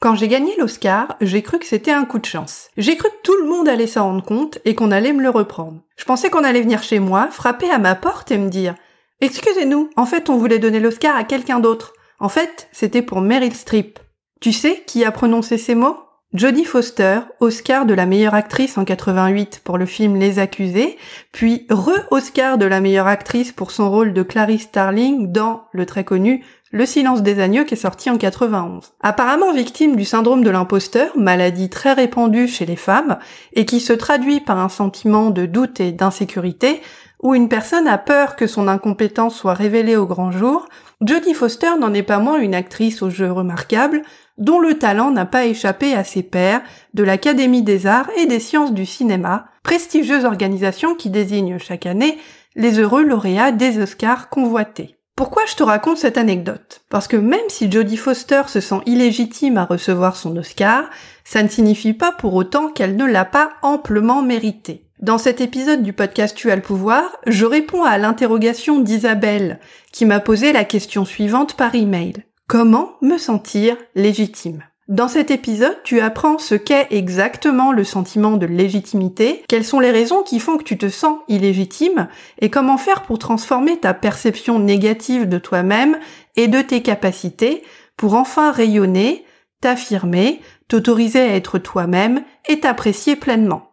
Quand j'ai gagné l'Oscar, j'ai cru que c'était un coup de chance. J'ai cru que tout le monde allait s'en rendre compte et qu'on allait me le reprendre. Je pensais qu'on allait venir chez moi, frapper à ma porte et me dire Excusez-nous, en fait on voulait donner l'Oscar à quelqu'un d'autre. En fait, c'était pour Meryl Streep. Tu sais qui a prononcé ces mots? Jodie Foster, Oscar de la meilleure actrice en 88 pour le film Les Accusés, puis re-Oscar de la meilleure actrice pour son rôle de Clarice Starling dans le très connu Le silence des agneaux qui est sorti en 91. Apparemment victime du syndrome de l'imposteur, maladie très répandue chez les femmes, et qui se traduit par un sentiment de doute et d'insécurité, où une personne a peur que son incompétence soit révélée au grand jour, Jodie Foster n'en est pas moins une actrice au jeu remarquable, dont le talent n'a pas échappé à ses pairs de l'Académie des arts et des sciences du cinéma, prestigieuse organisation qui désigne chaque année les heureux lauréats des Oscars convoités. Pourquoi je te raconte cette anecdote? Parce que même si Jodie Foster se sent illégitime à recevoir son Oscar, ça ne signifie pas pour autant qu'elle ne l'a pas amplement mérité. Dans cet épisode du podcast Tu as le pouvoir, je réponds à l'interrogation d'Isabelle, qui m'a posé la question suivante par email. Comment me sentir légitime? Dans cet épisode, tu apprends ce qu'est exactement le sentiment de légitimité, quelles sont les raisons qui font que tu te sens illégitime, et comment faire pour transformer ta perception négative de toi-même et de tes capacités pour enfin rayonner, t'affirmer, t'autoriser à être toi-même et t'apprécier pleinement.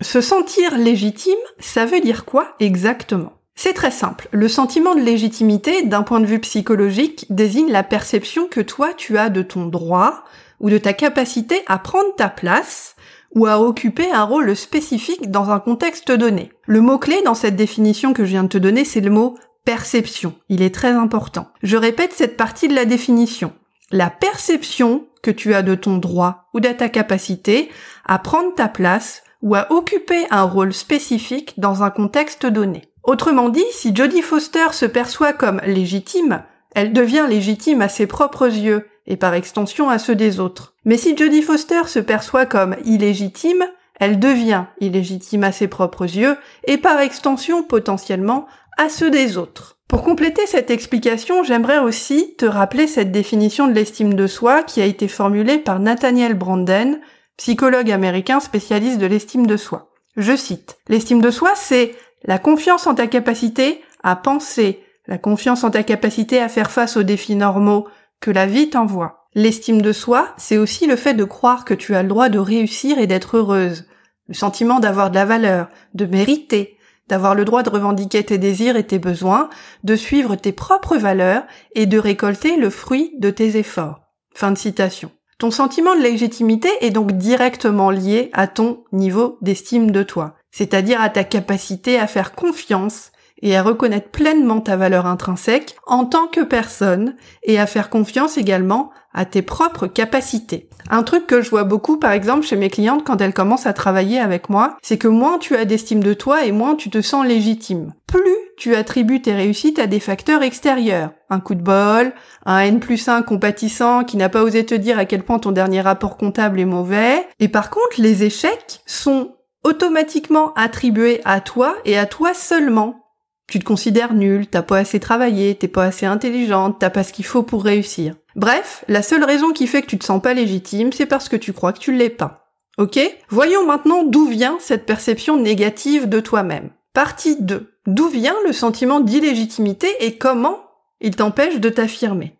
Se sentir légitime, ça veut dire quoi exactement? C'est très simple. Le sentiment de légitimité, d'un point de vue psychologique, désigne la perception que toi tu as de ton droit ou de ta capacité à prendre ta place ou à occuper un rôle spécifique dans un contexte donné. Le mot-clé dans cette définition que je viens de te donner, c'est le mot perception. Il est très important. Je répète cette partie de la définition. La perception que tu as de ton droit ou de ta capacité à prendre ta place ou à occuper un rôle spécifique dans un contexte donné. Autrement dit, si Jodie Foster se perçoit comme légitime, elle devient légitime à ses propres yeux et par extension à ceux des autres. Mais si Jodie Foster se perçoit comme illégitime, elle devient illégitime à ses propres yeux et par extension potentiellement à ceux des autres. Pour compléter cette explication, j'aimerais aussi te rappeler cette définition de l'estime de soi qui a été formulée par Nathaniel Branden psychologue américain spécialiste de l'estime de soi. Je cite, L'estime de soi, c'est la confiance en ta capacité à penser, la confiance en ta capacité à faire face aux défis normaux que la vie t'envoie. L'estime de soi, c'est aussi le fait de croire que tu as le droit de réussir et d'être heureuse, le sentiment d'avoir de la valeur, de mériter, d'avoir le droit de revendiquer tes désirs et tes besoins, de suivre tes propres valeurs et de récolter le fruit de tes efforts. Fin de citation. Ton sentiment de légitimité est donc directement lié à ton niveau d'estime de toi, c'est-à-dire à ta capacité à faire confiance et à reconnaître pleinement ta valeur intrinsèque en tant que personne et à faire confiance également à tes propres capacités. Un truc que je vois beaucoup par exemple chez mes clientes quand elles commencent à travailler avec moi, c'est que moins tu as d'estime de toi et moins tu te sens légitime. Plus tu attribues tes réussites à des facteurs extérieurs. Un coup de bol, un N plus 1 compatissant qui n'a pas osé te dire à quel point ton dernier rapport comptable est mauvais. Et par contre, les échecs sont automatiquement attribués à toi et à toi seulement. Tu te considères nul, t'as pas assez travaillé, t'es pas assez intelligente, t'as pas ce qu'il faut pour réussir. Bref, la seule raison qui fait que tu te sens pas légitime, c'est parce que tu crois que tu l'es pas. Ok? Voyons maintenant d'où vient cette perception négative de toi-même. Partie 2. D'où vient le sentiment d'illégitimité et comment il t'empêche de t'affirmer?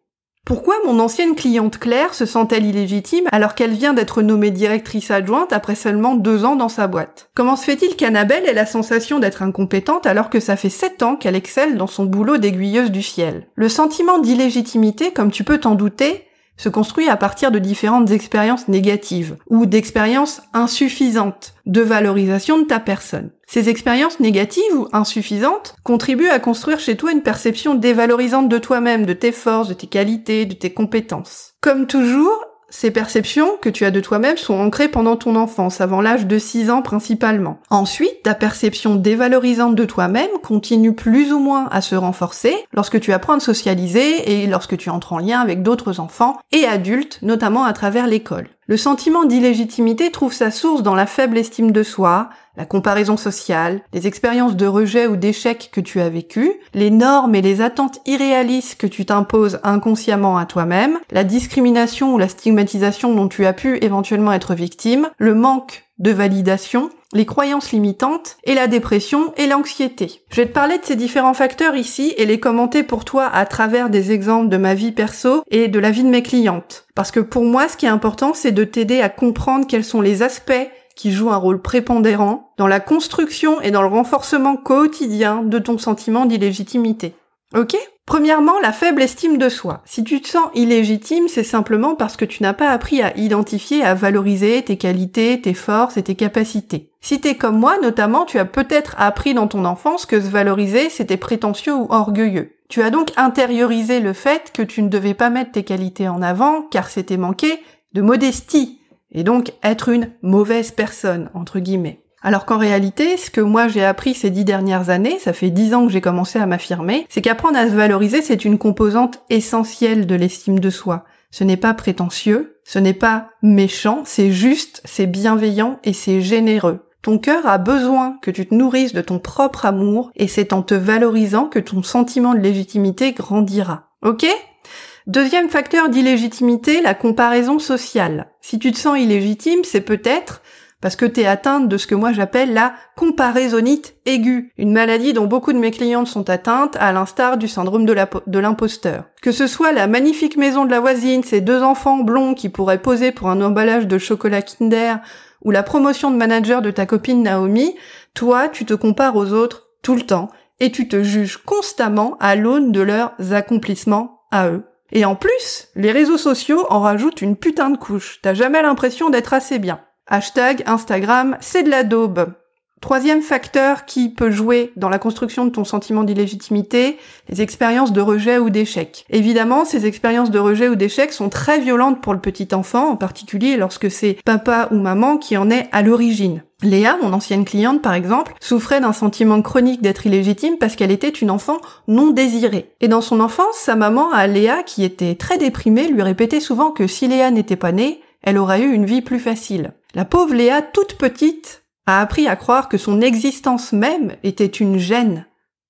Pourquoi mon ancienne cliente Claire se sent-elle illégitime alors qu'elle vient d'être nommée directrice adjointe après seulement deux ans dans sa boîte? Comment se fait-il qu'Annabelle ait la sensation d'être incompétente alors que ça fait sept ans qu'elle excelle dans son boulot d'aiguilleuse du ciel Le sentiment d'illégitimité, comme tu peux t'en douter, se construit à partir de différentes expériences négatives ou d'expériences insuffisantes de valorisation de ta personne. Ces expériences négatives ou insuffisantes contribuent à construire chez toi une perception dévalorisante de toi-même, de tes forces, de tes qualités, de tes compétences. Comme toujours, ces perceptions que tu as de toi-même sont ancrées pendant ton enfance, avant l'âge de 6 ans principalement. Ensuite, ta perception dévalorisante de toi-même continue plus ou moins à se renforcer lorsque tu apprends à socialiser et lorsque tu entres en lien avec d'autres enfants et adultes, notamment à travers l'école. Le sentiment d'illégitimité trouve sa source dans la faible estime de soi, la comparaison sociale, les expériences de rejet ou d'échec que tu as vécues, les normes et les attentes irréalistes que tu t'imposes inconsciemment à toi-même, la discrimination ou la stigmatisation dont tu as pu éventuellement être victime, le manque de validation, les croyances limitantes et la dépression et l'anxiété. Je vais te parler de ces différents facteurs ici et les commenter pour toi à travers des exemples de ma vie perso et de la vie de mes clientes. Parce que pour moi, ce qui est important, c'est de t'aider à comprendre quels sont les aspects qui jouent un rôle prépondérant dans la construction et dans le renforcement quotidien de ton sentiment d'illégitimité. Ok? Premièrement, la faible estime de soi. Si tu te sens illégitime, c'est simplement parce que tu n'as pas appris à identifier, à valoriser tes qualités, tes forces et tes capacités. Si t'es comme moi, notamment, tu as peut-être appris dans ton enfance que se valoriser, c'était prétentieux ou orgueilleux. Tu as donc intériorisé le fait que tu ne devais pas mettre tes qualités en avant, car c'était manquer de modestie, et donc être une mauvaise personne, entre guillemets. Alors qu'en réalité, ce que moi j'ai appris ces dix dernières années, ça fait dix ans que j'ai commencé à m'affirmer, c'est qu'apprendre à se valoriser, c'est une composante essentielle de l'estime de soi. Ce n'est pas prétentieux, ce n'est pas méchant, c'est juste, c'est bienveillant et c'est généreux. Ton cœur a besoin que tu te nourrisses de ton propre amour et c'est en te valorisant que ton sentiment de légitimité grandira. Ok? Deuxième facteur d'illégitimité, la comparaison sociale. Si tu te sens illégitime, c'est peut-être parce que tu es atteinte de ce que moi j'appelle la comparaisonnite aiguë, une maladie dont beaucoup de mes clientes sont atteintes, à l'instar du syndrome de l'imposteur. Que ce soit la magnifique maison de la voisine, ses deux enfants blonds qui pourraient poser pour un emballage de chocolat Kinder, ou la promotion de manager de ta copine Naomi, toi, tu te compares aux autres tout le temps, et tu te juges constamment à l'aune de leurs accomplissements à eux. Et en plus, les réseaux sociaux en rajoutent une putain de couche. T'as jamais l'impression d'être assez bien. Hashtag Instagram, c'est de la daube. Troisième facteur qui peut jouer dans la construction de ton sentiment d'illégitimité, les expériences de rejet ou d'échec. Évidemment, ces expériences de rejet ou d'échec sont très violentes pour le petit enfant, en particulier lorsque c'est papa ou maman qui en est à l'origine. Léa, mon ancienne cliente par exemple, souffrait d'un sentiment chronique d'être illégitime parce qu'elle était une enfant non désirée. Et dans son enfance, sa maman, à Léa, qui était très déprimée, lui répétait souvent que si Léa n'était pas née, elle aurait eu une vie plus facile. La pauvre Léa, toute petite, a appris à croire que son existence même était une gêne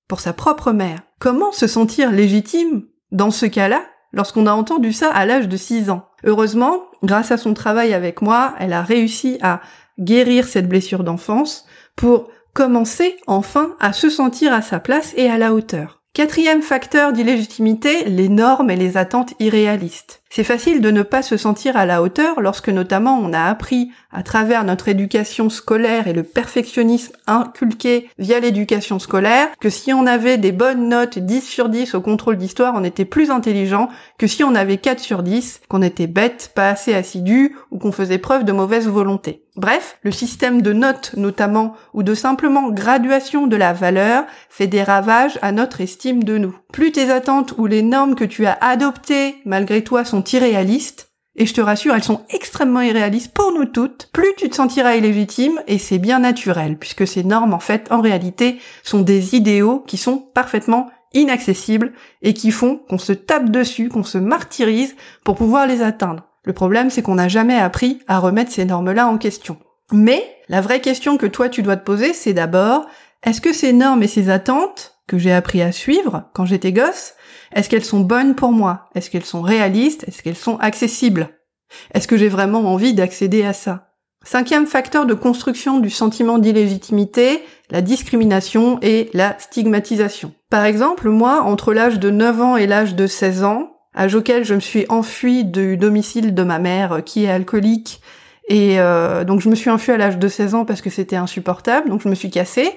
pour sa propre mère. Comment se sentir légitime dans ce cas-là lorsqu'on a entendu ça à l'âge de 6 ans? Heureusement, grâce à son travail avec moi, elle a réussi à guérir cette blessure d'enfance pour commencer enfin à se sentir à sa place et à la hauteur. Quatrième facteur d'illégitimité, les normes et les attentes irréalistes. C'est facile de ne pas se sentir à la hauteur lorsque notamment on a appris à travers notre éducation scolaire et le perfectionnisme inculqué via l'éducation scolaire que si on avait des bonnes notes 10 sur 10 au contrôle d'histoire, on était plus intelligent que si on avait 4 sur 10, qu'on était bête, pas assez assidu ou qu'on faisait preuve de mauvaise volonté. Bref, le système de notes notamment ou de simplement graduation de la valeur fait des ravages à notre estime de nous. Plus tes attentes ou les normes que tu as adoptées malgré toi sont irréalistes, et je te rassure, elles sont extrêmement irréalistes pour nous toutes, plus tu te sentiras illégitime, et c'est bien naturel, puisque ces normes, en fait, en réalité, sont des idéaux qui sont parfaitement inaccessibles, et qui font qu'on se tape dessus, qu'on se martyrise pour pouvoir les atteindre. Le problème, c'est qu'on n'a jamais appris à remettre ces normes-là en question. Mais, la vraie question que toi tu dois te poser, c'est d'abord, est-ce que ces normes et ces attentes que j'ai appris à suivre quand j'étais gosse, est-ce qu'elles sont bonnes pour moi? Est-ce qu'elles sont réalistes? Est-ce qu'elles sont accessibles? Est-ce que j'ai vraiment envie d'accéder à ça? Cinquième facteur de construction du sentiment d'illégitimité, la discrimination et la stigmatisation. Par exemple, moi, entre l'âge de 9 ans et l'âge de 16 ans, âge auquel je me suis enfuie du domicile de ma mère qui est alcoolique, et euh, donc je me suis enfuie à l'âge de 16 ans parce que c'était insupportable, donc je me suis cassée.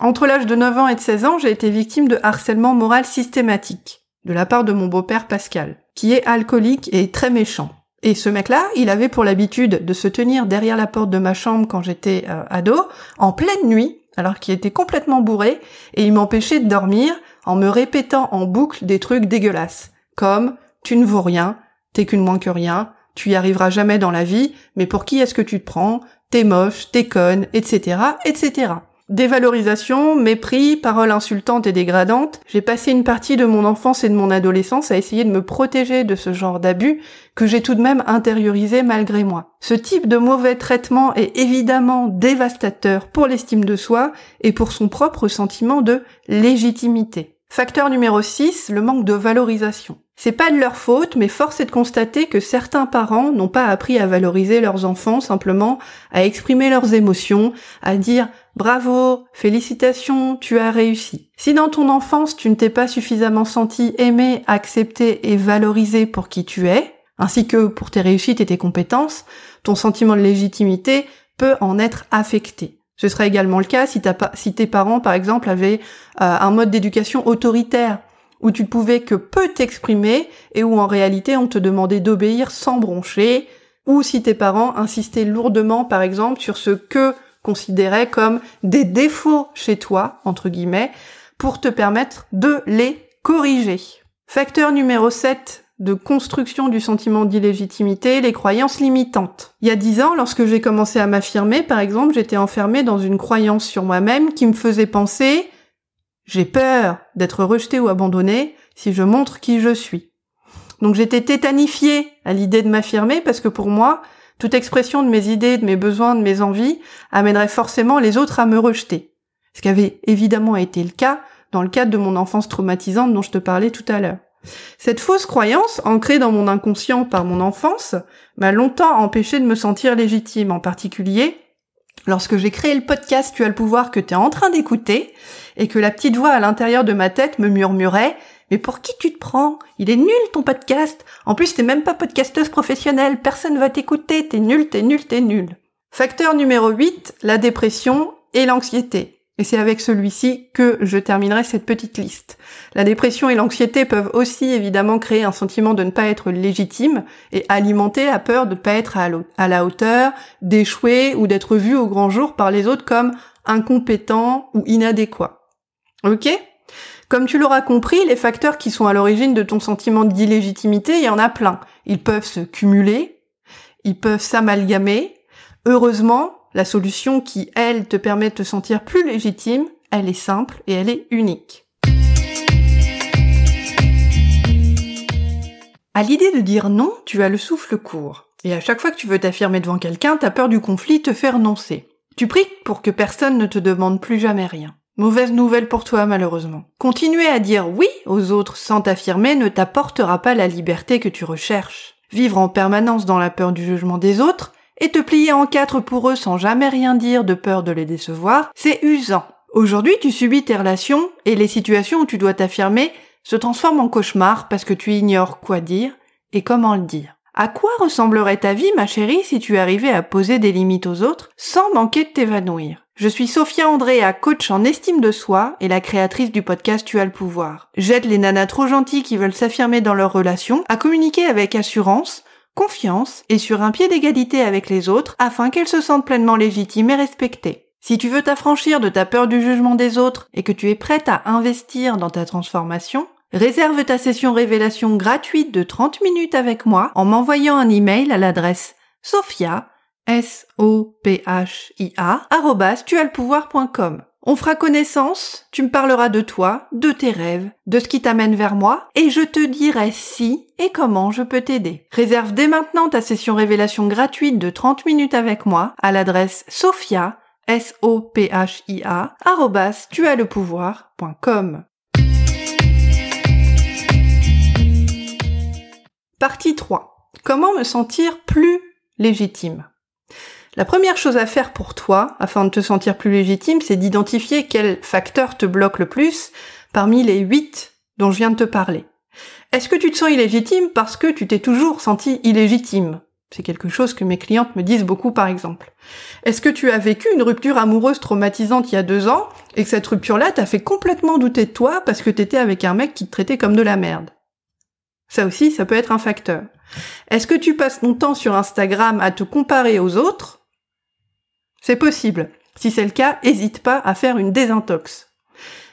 Entre l'âge de 9 ans et de 16 ans, j'ai été victime de harcèlement moral systématique de la part de mon beau-père Pascal, qui est alcoolique et très méchant. Et ce mec-là, il avait pour l'habitude de se tenir derrière la porte de ma chambre quand j'étais euh, ado, en pleine nuit, alors qu'il était complètement bourré, et il m'empêchait de dormir en me répétant en boucle des trucs dégueulasses, comme tu ne vaux rien, t'es qu'une moins que rien, tu y arriveras jamais dans la vie, mais pour qui est-ce que tu te prends, t'es moche, t'es conne, etc., etc. Dévalorisation, mépris, paroles insultantes et dégradantes. J'ai passé une partie de mon enfance et de mon adolescence à essayer de me protéger de ce genre d'abus que j'ai tout de même intériorisé malgré moi. Ce type de mauvais traitement est évidemment dévastateur pour l'estime de soi et pour son propre sentiment de légitimité. Facteur numéro 6, le manque de valorisation. C'est pas de leur faute, mais force est de constater que certains parents n'ont pas appris à valoriser leurs enfants simplement, à exprimer leurs émotions, à dire bravo, félicitations, tu as réussi. Si dans ton enfance tu ne t'es pas suffisamment senti aimé, accepté et valorisé pour qui tu es, ainsi que pour tes réussites et tes compétences, ton sentiment de légitimité peut en être affecté. Ce serait également le cas si, tes parents, par exemple, avaient euh, un mode d'éducation autoritaire, où tu ne pouvais que peu t'exprimer et où en réalité on te demandait d'obéir sans broncher, ou si tes parents insistaient lourdement, par exemple, sur ce que considéraient comme des défauts chez toi, entre guillemets, pour te permettre de les corriger. Facteur numéro 7 de construction du sentiment d'illégitimité, les croyances limitantes. Il y a dix ans, lorsque j'ai commencé à m'affirmer, par exemple, j'étais enfermée dans une croyance sur moi-même qui me faisait penser j'ai peur d'être rejetée ou abandonnée si je montre qui je suis. Donc j'étais tétanifiée à l'idée de m'affirmer parce que pour moi, toute expression de mes idées, de mes besoins, de mes envies amènerait forcément les autres à me rejeter. Ce qui avait évidemment été le cas dans le cadre de mon enfance traumatisante dont je te parlais tout à l'heure. Cette fausse croyance, ancrée dans mon inconscient par mon enfance, m'a longtemps empêché de me sentir légitime, en particulier lorsque j'ai créé le podcast Tu as le pouvoir que tu es en train d'écouter, et que la petite voix à l'intérieur de ma tête me murmurait mais pour qui tu te prends? Il est nul ton podcast. En plus, t'es même pas podcasteuse professionnelle. Personne va t'écouter. T'es nul, t'es nul, t'es nul. Facteur numéro 8, la dépression et l'anxiété. Et c'est avec celui-ci que je terminerai cette petite liste. La dépression et l'anxiété peuvent aussi évidemment créer un sentiment de ne pas être légitime et alimenter la peur de ne pas être à la hauteur, d'échouer ou d'être vu au grand jour par les autres comme incompétent ou inadéquat. Ok? Comme tu l'auras compris, les facteurs qui sont à l'origine de ton sentiment d'illégitimité, il y en a plein. Ils peuvent se cumuler, ils peuvent s'amalgamer. Heureusement, la solution qui, elle, te permet de te sentir plus légitime, elle est simple et elle est unique. À l'idée de dire non, tu as le souffle court. Et à chaque fois que tu veux t'affirmer devant quelqu'un, ta peur du conflit te fait renoncer. Tu pries pour que personne ne te demande plus jamais rien. Mauvaise nouvelle pour toi malheureusement. Continuer à dire oui aux autres sans t'affirmer ne t'apportera pas la liberté que tu recherches. Vivre en permanence dans la peur du jugement des autres, et te plier en quatre pour eux sans jamais rien dire de peur de les décevoir, c'est usant. Aujourd'hui, tu subis tes relations et les situations où tu dois t'affirmer se transforment en cauchemar parce que tu ignores quoi dire et comment le dire. À quoi ressemblerait ta vie, ma chérie, si tu arrivais à poser des limites aux autres sans manquer de t'évanouir? Je suis Sophia Andrea, coach en estime de soi et la créatrice du podcast Tu as le pouvoir. J'aide les nanas trop gentilles qui veulent s'affirmer dans leurs relations à communiquer avec assurance confiance et sur un pied d'égalité avec les autres afin qu'elles se sentent pleinement légitimes et respectées. Si tu veux t'affranchir de ta peur du jugement des autres et que tu es prête à investir dans ta transformation, réserve ta session révélation gratuite de 30 minutes avec moi en m'envoyant un email à l'adresse sophia s o p h i a on fera connaissance, tu me parleras de toi, de tes rêves, de ce qui t'amène vers moi, et je te dirai si et comment je peux t'aider. Réserve dès maintenant ta session révélation gratuite de 30 minutes avec moi à l'adresse sophia, s o p h i a Partie 3. Comment me sentir plus légitime? La première chose à faire pour toi, afin de te sentir plus légitime, c'est d'identifier quel facteur te bloque le plus parmi les huit dont je viens de te parler. Est-ce que tu te sens illégitime parce que tu t'es toujours senti illégitime? C'est quelque chose que mes clientes me disent beaucoup par exemple. Est-ce que tu as vécu une rupture amoureuse traumatisante il y a deux ans et que cette rupture-là t'a fait complètement douter de toi parce que t'étais avec un mec qui te traitait comme de la merde? Ça aussi, ça peut être un facteur. Est-ce que tu passes ton temps sur Instagram à te comparer aux autres c'est possible. Si c'est le cas, hésite pas à faire une désintox.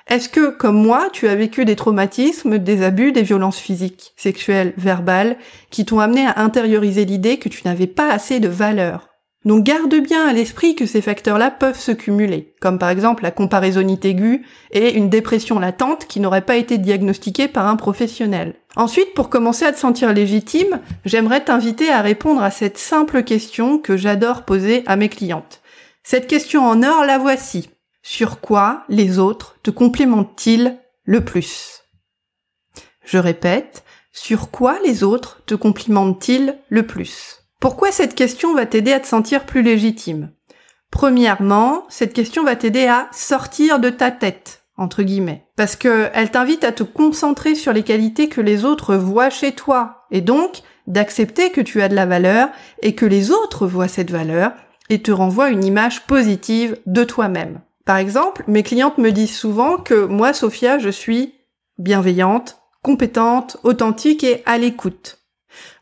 Est-ce que, comme moi, tu as vécu des traumatismes, des abus, des violences physiques, sexuelles, verbales, qui t'ont amené à intérioriser l'idée que tu n'avais pas assez de valeur? Donc garde bien à l'esprit que ces facteurs-là peuvent se cumuler, comme par exemple la comparaisonnite aiguë et une dépression latente qui n'aurait pas été diagnostiquée par un professionnel. Ensuite, pour commencer à te sentir légitime, j'aimerais t'inviter à répondre à cette simple question que j'adore poser à mes clientes. Cette question en or, la voici. Sur quoi les autres te complémentent-ils le plus? Je répète, sur quoi les autres te complimentent-ils le plus? Pourquoi cette question va t'aider à te sentir plus légitime? Premièrement, cette question va t'aider à sortir de ta tête, entre guillemets. Parce que elle t'invite à te concentrer sur les qualités que les autres voient chez toi. Et donc, d'accepter que tu as de la valeur et que les autres voient cette valeur et te renvoient une image positive de toi-même. Par exemple, mes clientes me disent souvent que moi, Sophia, je suis bienveillante, compétente, authentique et à l'écoute.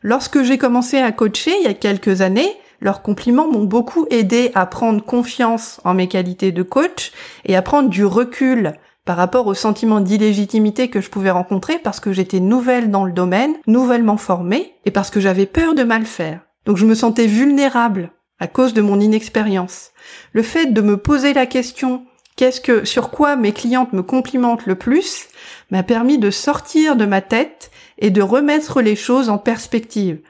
Lorsque j'ai commencé à coacher il y a quelques années, leurs compliments m'ont beaucoup aidé à prendre confiance en mes qualités de coach et à prendre du recul par rapport au sentiment d'illégitimité que je pouvais rencontrer parce que j'étais nouvelle dans le domaine, nouvellement formée et parce que j'avais peur de mal faire. Donc je me sentais vulnérable à cause de mon inexpérience. Le fait de me poser la question qu'est-ce que sur quoi mes clientes me complimentent le plus m'a permis de sortir de ma tête et de remettre les choses en perspective.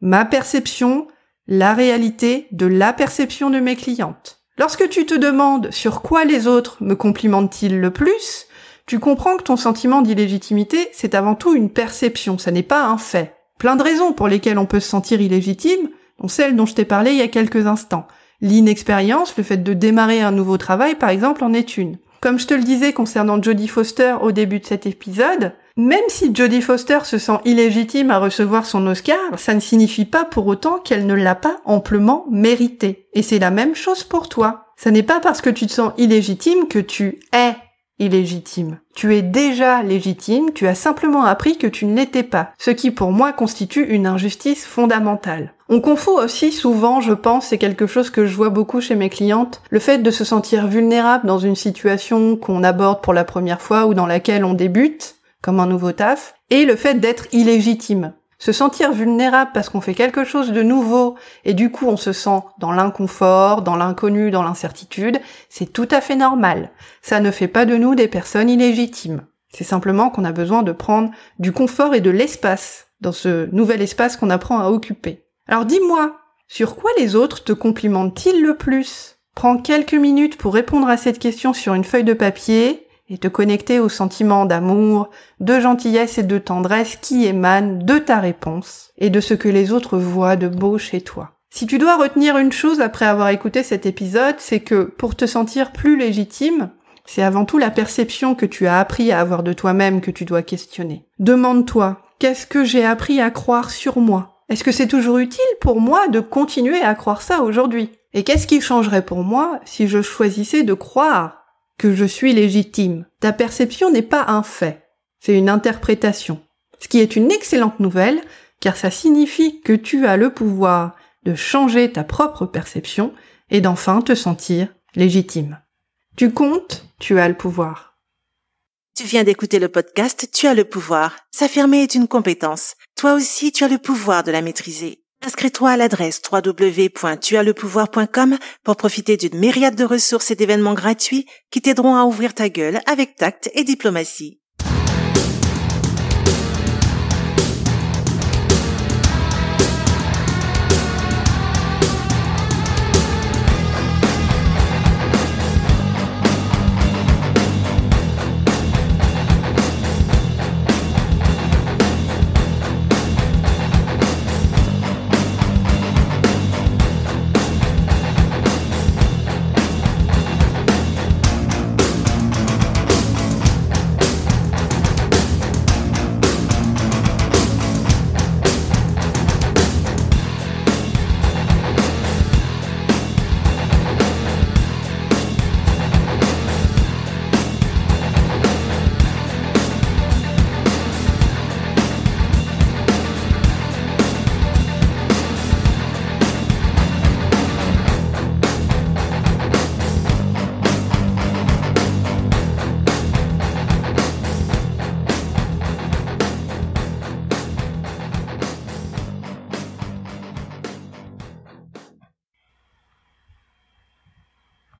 Ma perception, la réalité de la perception de mes clientes. Lorsque tu te demandes sur quoi les autres me complimentent-ils le plus, tu comprends que ton sentiment d'illégitimité, c'est avant tout une perception, ça n'est pas un fait. Plein de raisons pour lesquelles on peut se sentir illégitime, dont celle dont je t'ai parlé il y a quelques instants. L'inexpérience, le fait de démarrer un nouveau travail par exemple en est une. Comme je te le disais concernant Jodie Foster au début de cet épisode, même si Jodie Foster se sent illégitime à recevoir son Oscar, ça ne signifie pas pour autant qu'elle ne l'a pas amplement mérité. Et c'est la même chose pour toi. Ça n'est pas parce que tu te sens illégitime que tu es illégitime. Tu es déjà légitime, tu as simplement appris que tu ne l'étais pas, ce qui pour moi constitue une injustice fondamentale. On confond aussi souvent, je pense, c'est quelque chose que je vois beaucoup chez mes clientes, le fait de se sentir vulnérable dans une situation qu'on aborde pour la première fois ou dans laquelle on débute, comme un nouveau taf, et le fait d'être illégitime. Se sentir vulnérable parce qu'on fait quelque chose de nouveau et du coup on se sent dans l'inconfort, dans l'inconnu, dans l'incertitude, c'est tout à fait normal. Ça ne fait pas de nous des personnes illégitimes. C'est simplement qu'on a besoin de prendre du confort et de l'espace dans ce nouvel espace qu'on apprend à occuper. Alors dis-moi, sur quoi les autres te complimentent-ils le plus? Prends quelques minutes pour répondre à cette question sur une feuille de papier et te connecter au sentiment d'amour, de gentillesse et de tendresse qui émanent de ta réponse et de ce que les autres voient de beau chez toi. Si tu dois retenir une chose après avoir écouté cet épisode, c'est que pour te sentir plus légitime, c'est avant tout la perception que tu as appris à avoir de toi-même que tu dois questionner. Demande-toi, qu'est-ce que j'ai appris à croire sur moi? Est-ce que c'est toujours utile pour moi de continuer à croire ça aujourd'hui? Et qu'est-ce qui changerait pour moi si je choisissais de croire que je suis légitime. Ta perception n'est pas un fait, c'est une interprétation. Ce qui est une excellente nouvelle, car ça signifie que tu as le pouvoir de changer ta propre perception et d'enfin te sentir légitime. Tu comptes, tu as le pouvoir. Tu viens d'écouter le podcast Tu as le pouvoir. S'affirmer est une compétence. Toi aussi, tu as le pouvoir de la maîtriser. Inscris-toi à l'adresse www.tuaslepouvoir.com pour profiter d'une myriade de ressources et d'événements gratuits qui t'aideront à ouvrir ta gueule avec tact et diplomatie.